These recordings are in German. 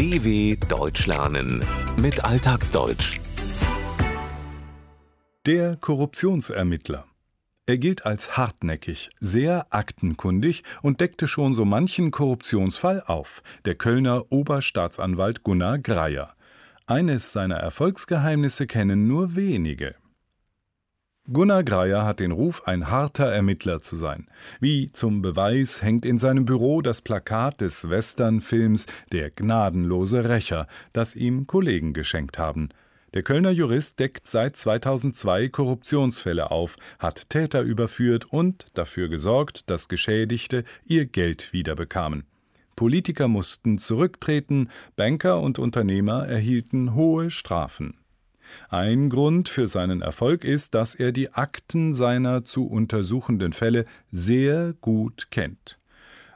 DW Deutsch lernen mit Alltagsdeutsch. Der Korruptionsermittler. Er gilt als hartnäckig, sehr aktenkundig und deckte schon so manchen Korruptionsfall auf, der Kölner Oberstaatsanwalt Gunnar Greyer. Eines seiner Erfolgsgeheimnisse kennen nur wenige. Gunnar Greyer hat den Ruf, ein harter Ermittler zu sein. Wie zum Beweis hängt in seinem Büro das Plakat des Westernfilms Der gnadenlose Rächer, das ihm Kollegen geschenkt haben. Der Kölner Jurist deckt seit 2002 Korruptionsfälle auf, hat Täter überführt und dafür gesorgt, dass Geschädigte ihr Geld wiederbekamen. Politiker mussten zurücktreten, Banker und Unternehmer erhielten hohe Strafen. Ein Grund für seinen Erfolg ist, dass er die Akten seiner zu untersuchenden Fälle sehr gut kennt.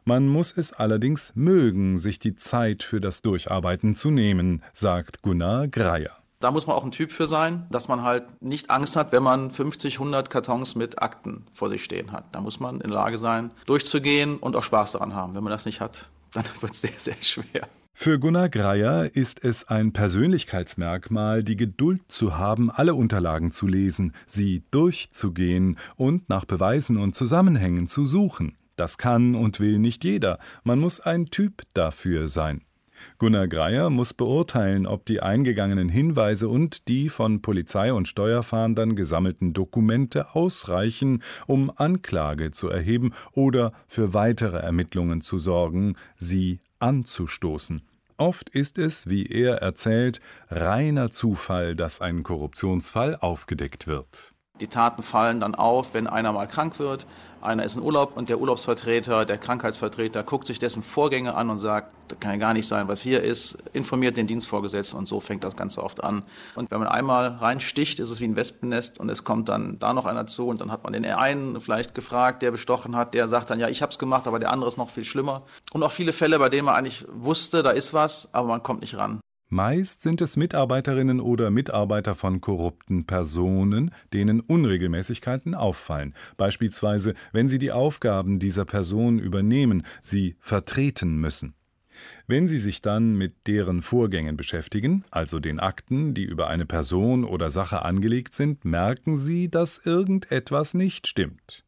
Man muss es allerdings mögen, sich die Zeit für das Durcharbeiten zu nehmen, sagt Gunnar Greyer. Da muss man auch ein Typ für sein, dass man halt nicht Angst hat, wenn man 50, 100 Kartons mit Akten vor sich stehen hat. Da muss man in der Lage sein, durchzugehen und auch Spaß daran haben. Wenn man das nicht hat, dann wird es sehr, sehr schwer. Für Gunnar Greyer ist es ein Persönlichkeitsmerkmal, die Geduld zu haben, alle Unterlagen zu lesen, sie durchzugehen und nach Beweisen und Zusammenhängen zu suchen. Das kann und will nicht jeder, man muss ein Typ dafür sein. Gunnar Greyer muss beurteilen, ob die eingegangenen Hinweise und die von Polizei und Steuerfahndern gesammelten Dokumente ausreichen, um Anklage zu erheben oder für weitere Ermittlungen zu sorgen, sie anzustoßen. Oft ist es, wie er erzählt, reiner Zufall, dass ein Korruptionsfall aufgedeckt wird. Die Taten fallen dann auf, wenn einer mal krank wird, einer ist in Urlaub und der Urlaubsvertreter, der Krankheitsvertreter guckt sich dessen Vorgänge an und sagt, das kann ja gar nicht sein, was hier ist, informiert den Dienstvorgesetzten und so fängt das Ganze oft an. Und wenn man einmal reinsticht, ist es wie ein Wespennest und es kommt dann da noch einer zu und dann hat man den einen vielleicht gefragt, der bestochen hat, der sagt dann, ja, ich hab's gemacht, aber der andere ist noch viel schlimmer. Und auch viele Fälle, bei denen man eigentlich wusste, da ist was, aber man kommt nicht ran. Meist sind es Mitarbeiterinnen oder Mitarbeiter von korrupten Personen, denen Unregelmäßigkeiten auffallen, beispielsweise wenn sie die Aufgaben dieser Person übernehmen, sie vertreten müssen. Wenn Sie sich dann mit deren Vorgängen beschäftigen, also den Akten, die über eine Person oder Sache angelegt sind, merken Sie, dass irgendetwas nicht stimmt.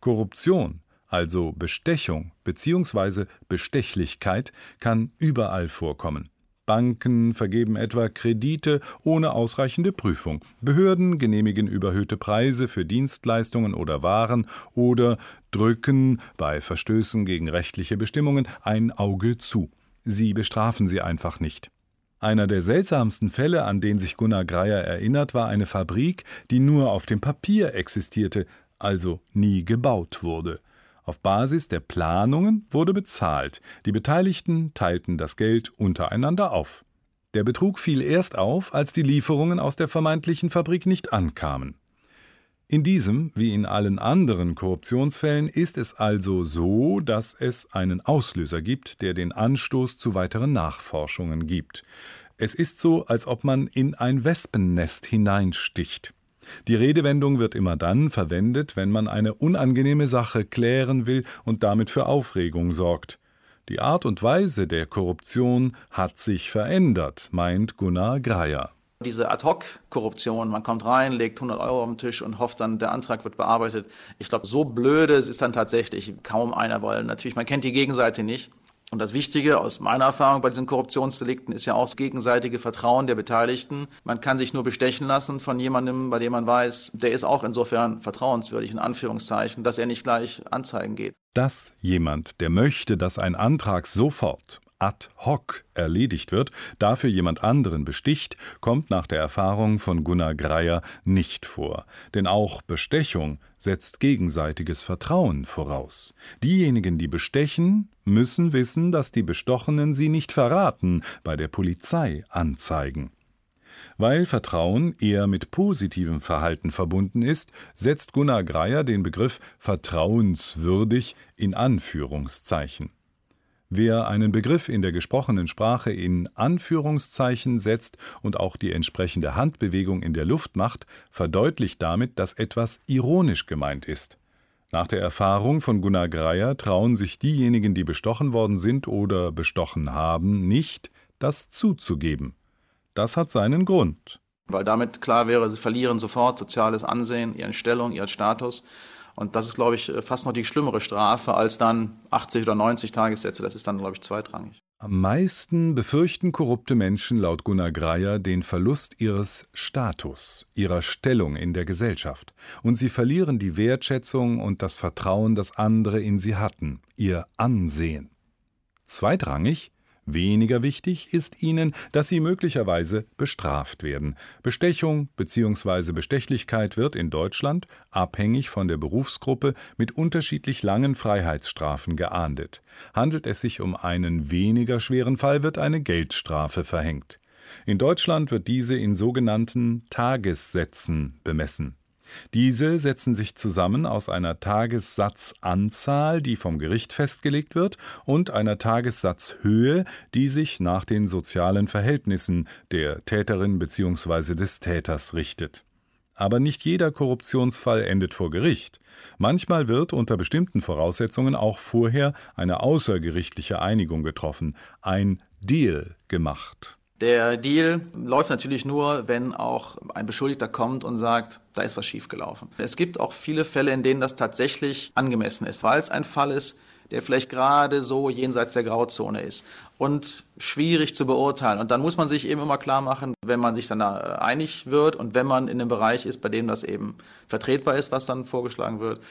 Korruption, also Bestechung bzw. Bestechlichkeit, kann überall vorkommen. Banken vergeben etwa Kredite ohne ausreichende Prüfung. Behörden genehmigen überhöhte Preise für Dienstleistungen oder Waren oder drücken bei Verstößen gegen rechtliche Bestimmungen ein Auge zu. Sie bestrafen sie einfach nicht. Einer der seltsamsten Fälle, an den sich Gunnar Greyer erinnert, war eine Fabrik, die nur auf dem Papier existierte, also nie gebaut wurde. Auf Basis der Planungen wurde bezahlt. Die Beteiligten teilten das Geld untereinander auf. Der Betrug fiel erst auf, als die Lieferungen aus der vermeintlichen Fabrik nicht ankamen. In diesem, wie in allen anderen Korruptionsfällen, ist es also so, dass es einen Auslöser gibt, der den Anstoß zu weiteren Nachforschungen gibt. Es ist so, als ob man in ein Wespennest hineinsticht. Die Redewendung wird immer dann verwendet, wenn man eine unangenehme Sache klären will und damit für Aufregung sorgt. Die Art und Weise der Korruption hat sich verändert, meint Gunnar Greyer. Diese Ad-Hoc-Korruption, man kommt rein, legt 100 Euro auf den Tisch und hofft dann, der Antrag wird bearbeitet. Ich glaube, so blöde ist dann tatsächlich kaum einer, weil natürlich man kennt die Gegenseite nicht. Und das Wichtige aus meiner Erfahrung bei diesen Korruptionsdelikten ist ja auch das gegenseitige Vertrauen der Beteiligten. Man kann sich nur bestechen lassen von jemandem, bei dem man weiß, der ist auch insofern vertrauenswürdig, in Anführungszeichen, dass er nicht gleich anzeigen geht. Dass jemand, der möchte, dass ein Antrag sofort ad hoc erledigt wird, dafür jemand anderen besticht, kommt nach der Erfahrung von Gunnar Greyer nicht vor. Denn auch Bestechung setzt gegenseitiges Vertrauen voraus. Diejenigen, die bestechen, müssen wissen, dass die Bestochenen sie nicht verraten, bei der Polizei anzeigen. Weil Vertrauen eher mit positivem Verhalten verbunden ist, setzt Gunnar Greyer den Begriff vertrauenswürdig in Anführungszeichen. Wer einen Begriff in der gesprochenen Sprache in Anführungszeichen setzt und auch die entsprechende Handbewegung in der Luft macht, verdeutlicht damit, dass etwas ironisch gemeint ist. Nach der Erfahrung von Gunnar Greyer trauen sich diejenigen, die bestochen worden sind oder bestochen haben, nicht, das zuzugeben. Das hat seinen Grund. Weil damit klar wäre, sie verlieren sofort soziales Ansehen, ihren Stellung, ihren Status. Und das ist, glaube ich, fast noch die schlimmere Strafe als dann 80 oder 90 Tagessätze. Das ist dann, glaube ich, zweitrangig. Am meisten befürchten korrupte Menschen laut Gunnar Greier den Verlust ihres Status, ihrer Stellung in der Gesellschaft. Und sie verlieren die Wertschätzung und das Vertrauen, das andere in sie hatten, ihr Ansehen. Zweitrangig Weniger wichtig ist ihnen, dass sie möglicherweise bestraft werden. Bestechung bzw. Bestechlichkeit wird in Deutschland, abhängig von der Berufsgruppe, mit unterschiedlich langen Freiheitsstrafen geahndet. Handelt es sich um einen weniger schweren Fall, wird eine Geldstrafe verhängt. In Deutschland wird diese in sogenannten Tagessätzen bemessen. Diese setzen sich zusammen aus einer Tagessatzanzahl, die vom Gericht festgelegt wird, und einer Tagessatzhöhe, die sich nach den sozialen Verhältnissen der Täterin bzw. des Täters richtet. Aber nicht jeder Korruptionsfall endet vor Gericht. Manchmal wird unter bestimmten Voraussetzungen auch vorher eine außergerichtliche Einigung getroffen, ein Deal gemacht. Der Deal läuft natürlich nur, wenn auch ein Beschuldigter kommt und sagt, da ist was schiefgelaufen. Es gibt auch viele Fälle, in denen das tatsächlich angemessen ist, weil es ein Fall ist, der vielleicht gerade so jenseits der Grauzone ist und schwierig zu beurteilen. Und dann muss man sich eben immer klar machen, wenn man sich dann da einig wird und wenn man in einem Bereich ist, bei dem das eben vertretbar ist, was dann vorgeschlagen wird,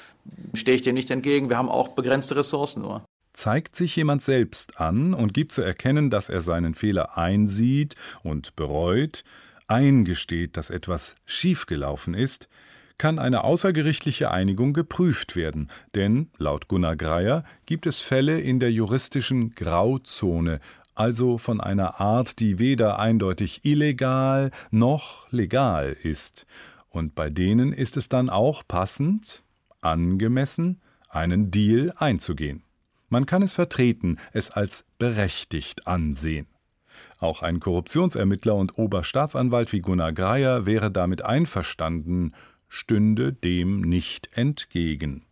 stehe ich dem nicht entgegen. Wir haben auch begrenzte Ressourcen nur. Zeigt sich jemand selbst an und gibt zu erkennen, dass er seinen Fehler einsieht und bereut, eingesteht, dass etwas schiefgelaufen ist, kann eine außergerichtliche Einigung geprüft werden, denn laut Gunnar Greier gibt es Fälle in der juristischen Grauzone, also von einer Art, die weder eindeutig illegal noch legal ist, und bei denen ist es dann auch passend, angemessen, einen Deal einzugehen. Man kann es vertreten, es als berechtigt ansehen. Auch ein Korruptionsermittler und Oberstaatsanwalt wie Gunnar Greier wäre damit einverstanden, stünde dem nicht entgegen.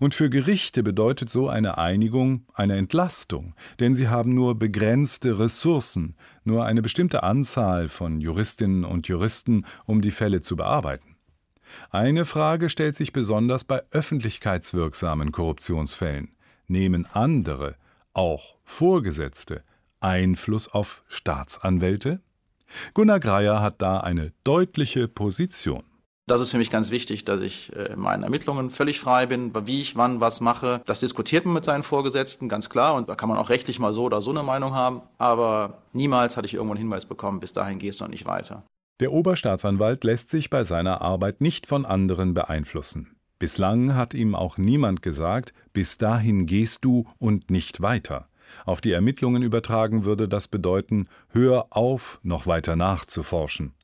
Und für Gerichte bedeutet so eine Einigung eine Entlastung, denn sie haben nur begrenzte Ressourcen, nur eine bestimmte Anzahl von Juristinnen und Juristen, um die Fälle zu bearbeiten. Eine Frage stellt sich besonders bei öffentlichkeitswirksamen Korruptionsfällen nehmen andere, auch Vorgesetzte, Einfluss auf Staatsanwälte? Gunnar Greier hat da eine deutliche Position. Das ist für mich ganz wichtig, dass ich äh, in meinen Ermittlungen völlig frei bin, wie ich wann was mache. Das diskutiert man mit seinen Vorgesetzten, ganz klar. Und da kann man auch rechtlich mal so oder so eine Meinung haben. Aber niemals hatte ich irgendwo einen Hinweis bekommen, bis dahin gehst du noch nicht weiter. Der Oberstaatsanwalt lässt sich bei seiner Arbeit nicht von anderen beeinflussen. Bislang hat ihm auch niemand gesagt, bis dahin gehst du und nicht weiter. Auf die Ermittlungen übertragen würde das bedeuten, hör auf, noch weiter nachzuforschen.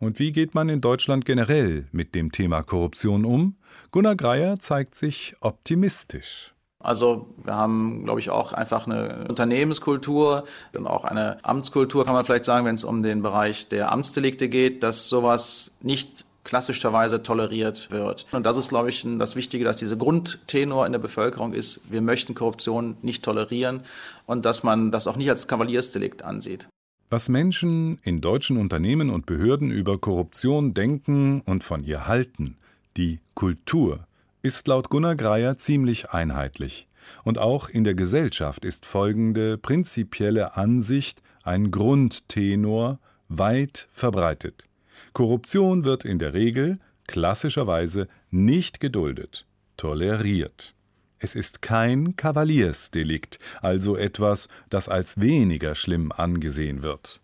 Und wie geht man in Deutschland generell mit dem Thema Korruption um? Gunnar Greier zeigt sich optimistisch. Also wir haben, glaube ich, auch einfach eine Unternehmenskultur und auch eine Amtskultur, kann man vielleicht sagen, wenn es um den Bereich der Amtsdelikte geht, dass sowas nicht klassischerweise toleriert wird. Und das ist, glaube ich, das Wichtige, dass diese Grundtenor in der Bevölkerung ist, wir möchten Korruption nicht tolerieren und dass man das auch nicht als Kavaliersdelikt ansieht. Was Menschen in deutschen Unternehmen und Behörden über Korruption denken und von ihr halten, die Kultur, ist laut Gunnar Greier ziemlich einheitlich. Und auch in der Gesellschaft ist folgende prinzipielle Ansicht ein Grundtenor weit verbreitet. Korruption wird in der Regel klassischerweise nicht geduldet, toleriert. Es ist kein Kavaliersdelikt, also etwas, das als weniger schlimm angesehen wird.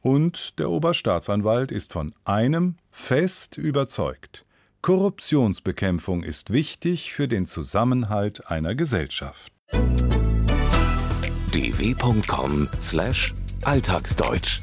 Und der Oberstaatsanwalt ist von einem fest überzeugt. Korruptionsbekämpfung ist wichtig für den Zusammenhalt einer Gesellschaft. dw.com/alltagsdeutsch